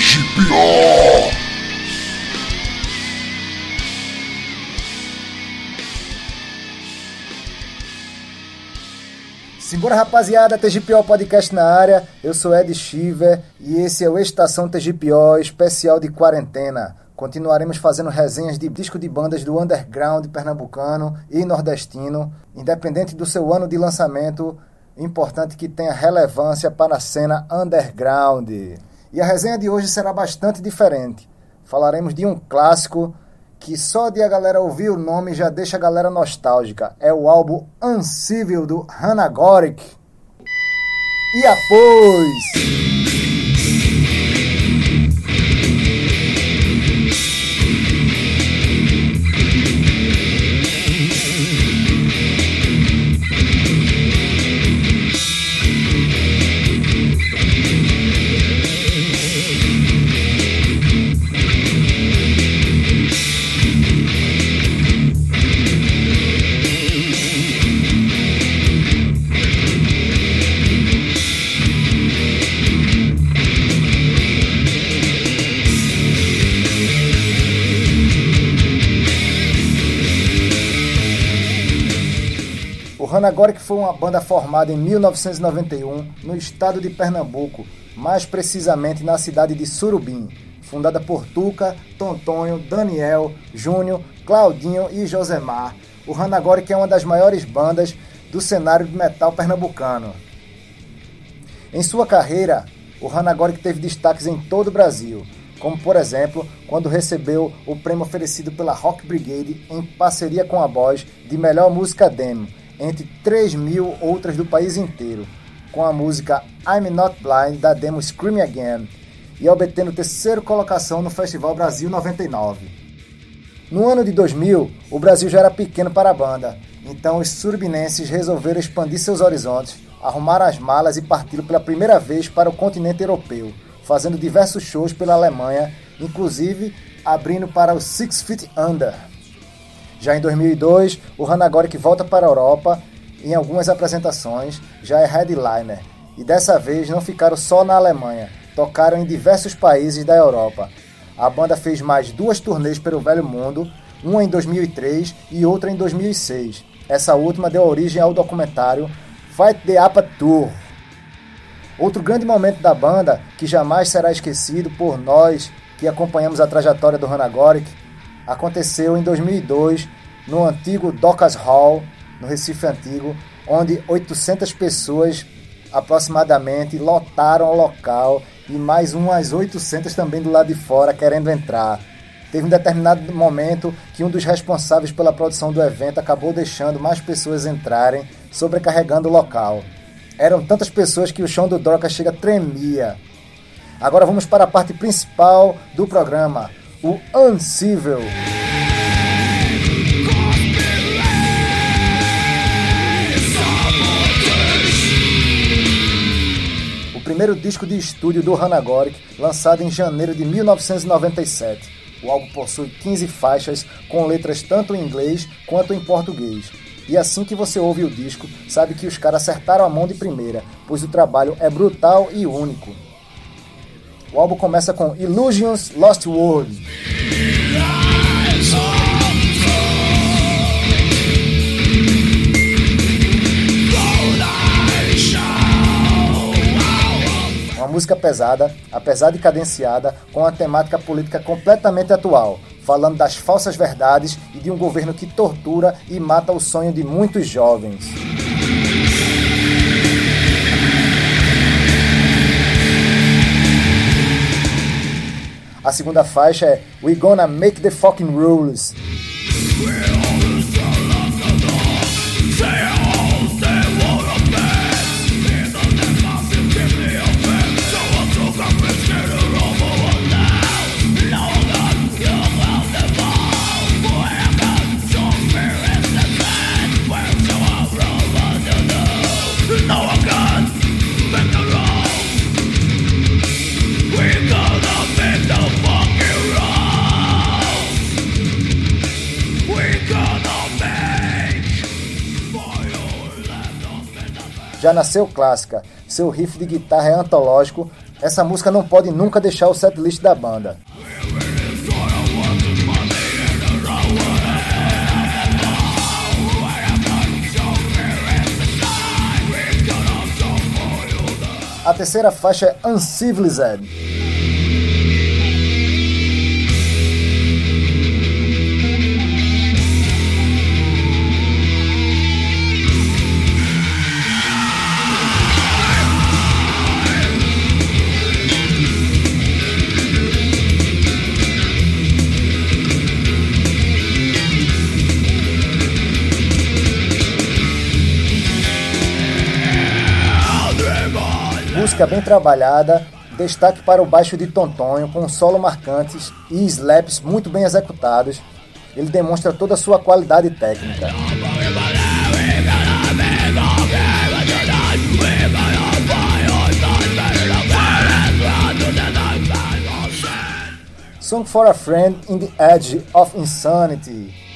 TGPO. Simbora rapaziada, TGPO Podcast na área, eu sou Ed Shiver e esse é o Estação TGPO especial de quarentena. Continuaremos fazendo resenhas de disco de bandas do underground pernambucano e nordestino, independente do seu ano de lançamento, importante que tenha relevância para a cena underground. E a resenha de hoje será bastante diferente. Falaremos de um clássico que só de a galera ouvir o nome já deixa a galera nostálgica. É o álbum Uncivil do Hannah Gorick. E após... O Hanagoric foi uma banda formada em 1991 no estado de Pernambuco, mais precisamente na cidade de Surubim, fundada por Tuca, Tontonho, Daniel, Júnior, Claudinho e Josemar. O Hanagoric é uma das maiores bandas do cenário de metal pernambucano. Em sua carreira, o Hanagoric teve destaques em todo o Brasil, como por exemplo, quando recebeu o prêmio oferecido pela Rock Brigade em parceria com a Boys de melhor música demo, entre 3 mil outras do país inteiro, com a música I'm Not Blind da demo Scream Again, e obtendo terceira colocação no Festival Brasil 99. No ano de 2000, o Brasil já era pequeno para a banda, então os surbinenses resolveram expandir seus horizontes, arrumaram as malas e partiram pela primeira vez para o continente europeu, fazendo diversos shows pela Alemanha, inclusive abrindo para o Six Feet Under. Já em 2002, o Hanagoric volta para a Europa em algumas apresentações, já é headliner, e dessa vez não ficaram só na Alemanha, tocaram em diversos países da Europa. A banda fez mais duas turnês pelo Velho Mundo, uma em 2003 e outra em 2006. Essa última deu origem ao documentário Fight the Apa Tour. Outro grande momento da banda, que jamais será esquecido por nós que acompanhamos a trajetória do Hanagoric, aconteceu em 2002 no antigo Docas Hall, no Recife Antigo, onde 800 pessoas aproximadamente lotaram o local e mais umas 800 também do lado de fora querendo entrar. Teve um determinado momento que um dos responsáveis pela produção do evento acabou deixando mais pessoas entrarem, sobrecarregando o local. Eram tantas pessoas que o chão do Dorca chega tremia. Agora vamos para a parte principal do programa, o Uncivil. O primeiro disco de estúdio do Hanagoric, lançado em janeiro de 1997. O álbum possui 15 faixas com letras tanto em inglês quanto em português. E assim que você ouve o disco, sabe que os caras acertaram a mão de primeira, pois o trabalho é brutal e único. O álbum começa com Illusions Lost World. Uma música pesada, apesar de cadenciada, com uma temática política completamente atual, falando das falsas verdades e de um governo que tortura e mata o sonho de muitos jovens. A segunda faixa é We Gonna Make the Fucking Rules. Já nasceu clássica, seu riff de guitarra é antológico, essa música não pode nunca deixar o setlist da banda. A terceira faixa é Uncivilized. Música bem trabalhada, destaque para o baixo de Tontonho, com solo marcantes e slaps muito bem executados. Ele demonstra toda a sua qualidade técnica. Song for a Friend in the Edge of Insanity.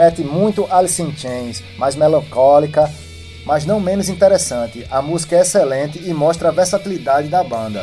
Remete muito a Alice in Chains, mais melancólica, mas não menos interessante. A música é excelente e mostra a versatilidade da banda.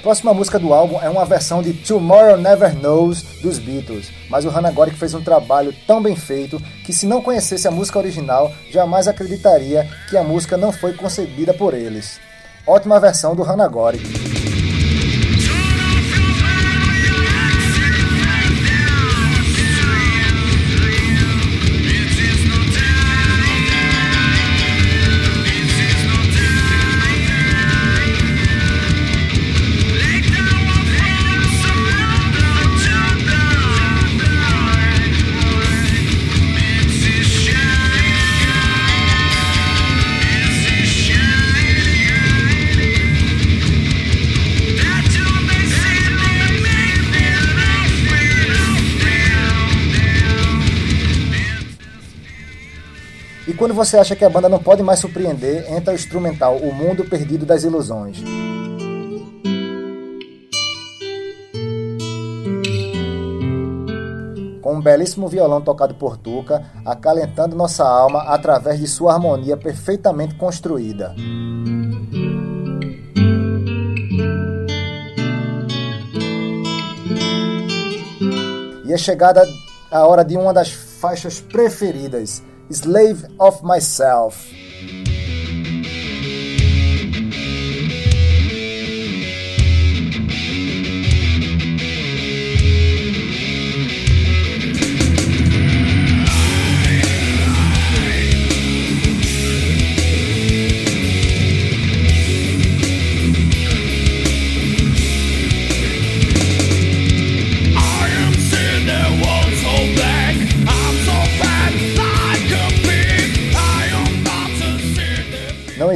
Próxima música do álbum é uma versão de Tomorrow Never Knows dos Beatles, mas o Hannah Gorick fez um trabalho tão bem feito que se não conhecesse a música original, jamais acreditaria que a música não foi concebida por eles. Ótima versão do Hannah Gorick. quando você acha que a banda não pode mais surpreender, entra o instrumental O Mundo Perdido das Ilusões. Com um belíssimo violão tocado por Tuca, acalentando nossa alma através de sua harmonia perfeitamente construída. E é chegada a hora de uma das faixas preferidas, slave of myself.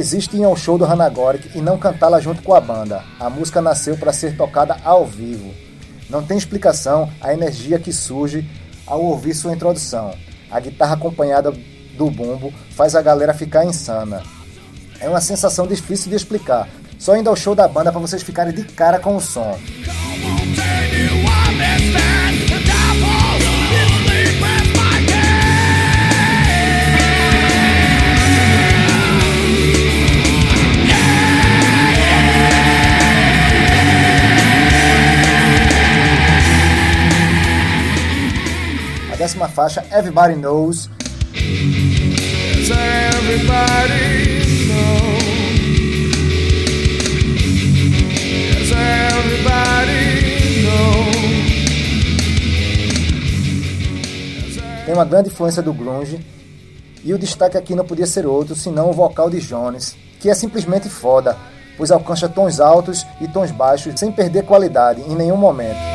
Existe ir ao show do Hanagoric e não cantá-la junto com a banda. A música nasceu para ser tocada ao vivo. Não tem explicação a energia que surge ao ouvir sua introdução. A guitarra acompanhada do bumbo faz a galera ficar insana. É uma sensação difícil de explicar. Só indo ao show da banda para vocês ficarem de cara com o som. décima faixa, Everybody Knows. Tem uma grande influência do grunge, e o destaque aqui não podia ser outro senão o vocal de Jones, que é simplesmente foda, pois alcança tons altos e tons baixos sem perder qualidade em nenhum momento.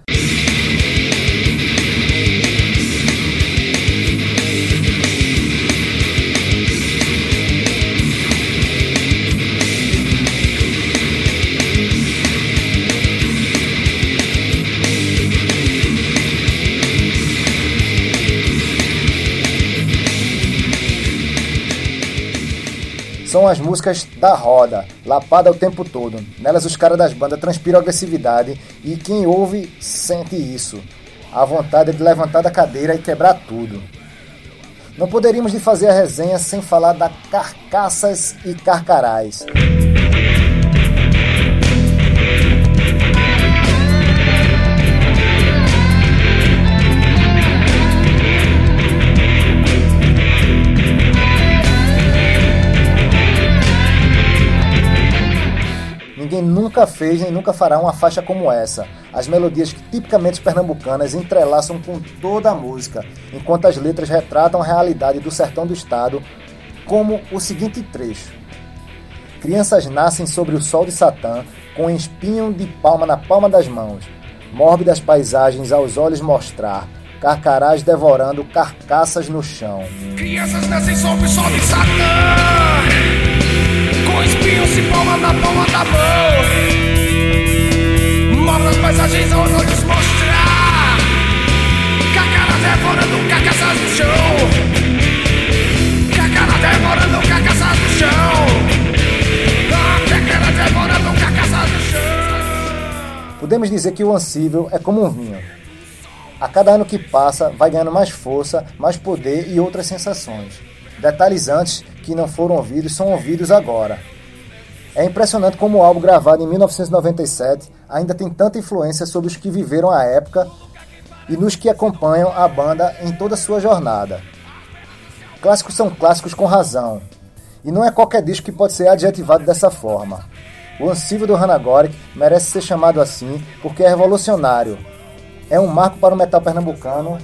são as músicas da roda, lapada o tempo todo. Nelas os caras das bandas transpiram agressividade e quem ouve sente isso. A vontade de levantar da cadeira e quebrar tudo. Não poderíamos de fazer a resenha sem falar da Carcaças e Carcarás. Nunca fez nem nunca fará uma faixa como essa. As melodias tipicamente pernambucanas entrelaçam com toda a música, enquanto as letras retratam a realidade do sertão do estado, como o seguinte trecho: Crianças nascem sobre o sol de Satã, com espinho de palma na palma das mãos, mórbidas paisagens aos olhos mostrar, carcarás devorando carcaças no chão. Crianças nascem sob o sol de Satã com espinhos e palma na palma da mão. Mostra as paisagens aos olhos mostrar. Cacaras devorando carcaças no chão. Cacaras devorando carcaças no chão. Cacaras devorando carcaças no chão. Podemos dizer que o Ansível é como um vinho. A cada ano que passa, vai ganhando mais força, mais poder e outras sensações. Detalhes antes que não foram ouvidos são ouvidos agora. É impressionante como o álbum gravado em 1997 ainda tem tanta influência sobre os que viveram a época e nos que acompanham a banda em toda sua jornada. Clássicos são clássicos com razão, e não é qualquer disco que pode ser adjetivado dessa forma. O Ansível do Hanagoric merece ser chamado assim porque é revolucionário. É um marco para o metal pernambucano,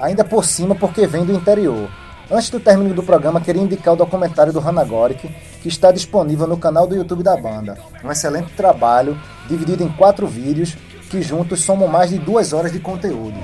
ainda por cima porque vem do interior. Antes do término do programa, queria indicar o documentário do Hanagoric, que está disponível no canal do YouTube da banda. Um excelente trabalho, dividido em quatro vídeos, que juntos somam mais de duas horas de conteúdo.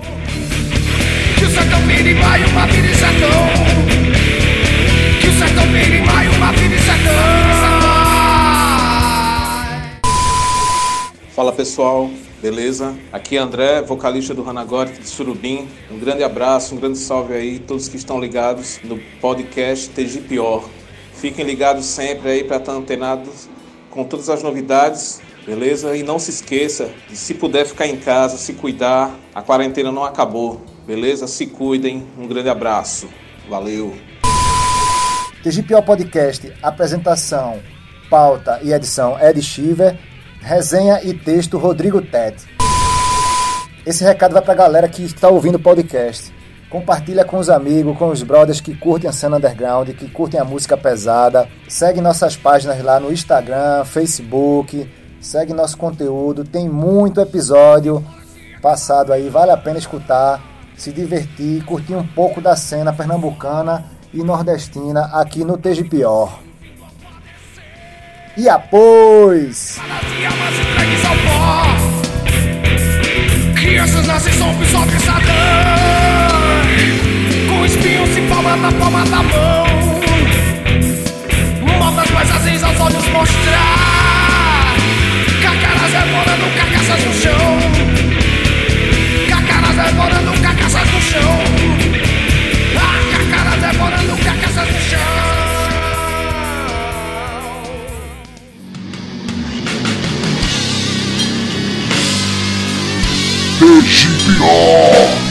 Fala pessoal, beleza? Aqui é André, vocalista do Hanagoric de Surubim. Um grande abraço, um grande salve aí, todos que estão ligados no podcast TG Pior. Fiquem ligados sempre aí para estar antenados com todas as novidades, beleza? E não se esqueça de, se puder ficar em casa, se cuidar, a quarentena não acabou, beleza? Se cuidem, um grande abraço, valeu! TGPO Podcast, apresentação, pauta e edição Ed Shiver. Resenha e texto Rodrigo Tete. Esse recado vai pra galera que está ouvindo o podcast. Compartilha com os amigos, com os brothers que curtem a cena underground, que curtem a música pesada. Segue nossas páginas lá no Instagram, Facebook. Segue nosso conteúdo. Tem muito episódio passado aí. Vale a pena escutar, se divertir, curtir um pouco da cena pernambucana e nordestina aqui no TGPO. E após! Crianças nascem sob. Com espinhos e na palma da mão. Aos olhos mostrar. Cacaras no chão. Cacaras devorando carcaças no chão. Vegeta!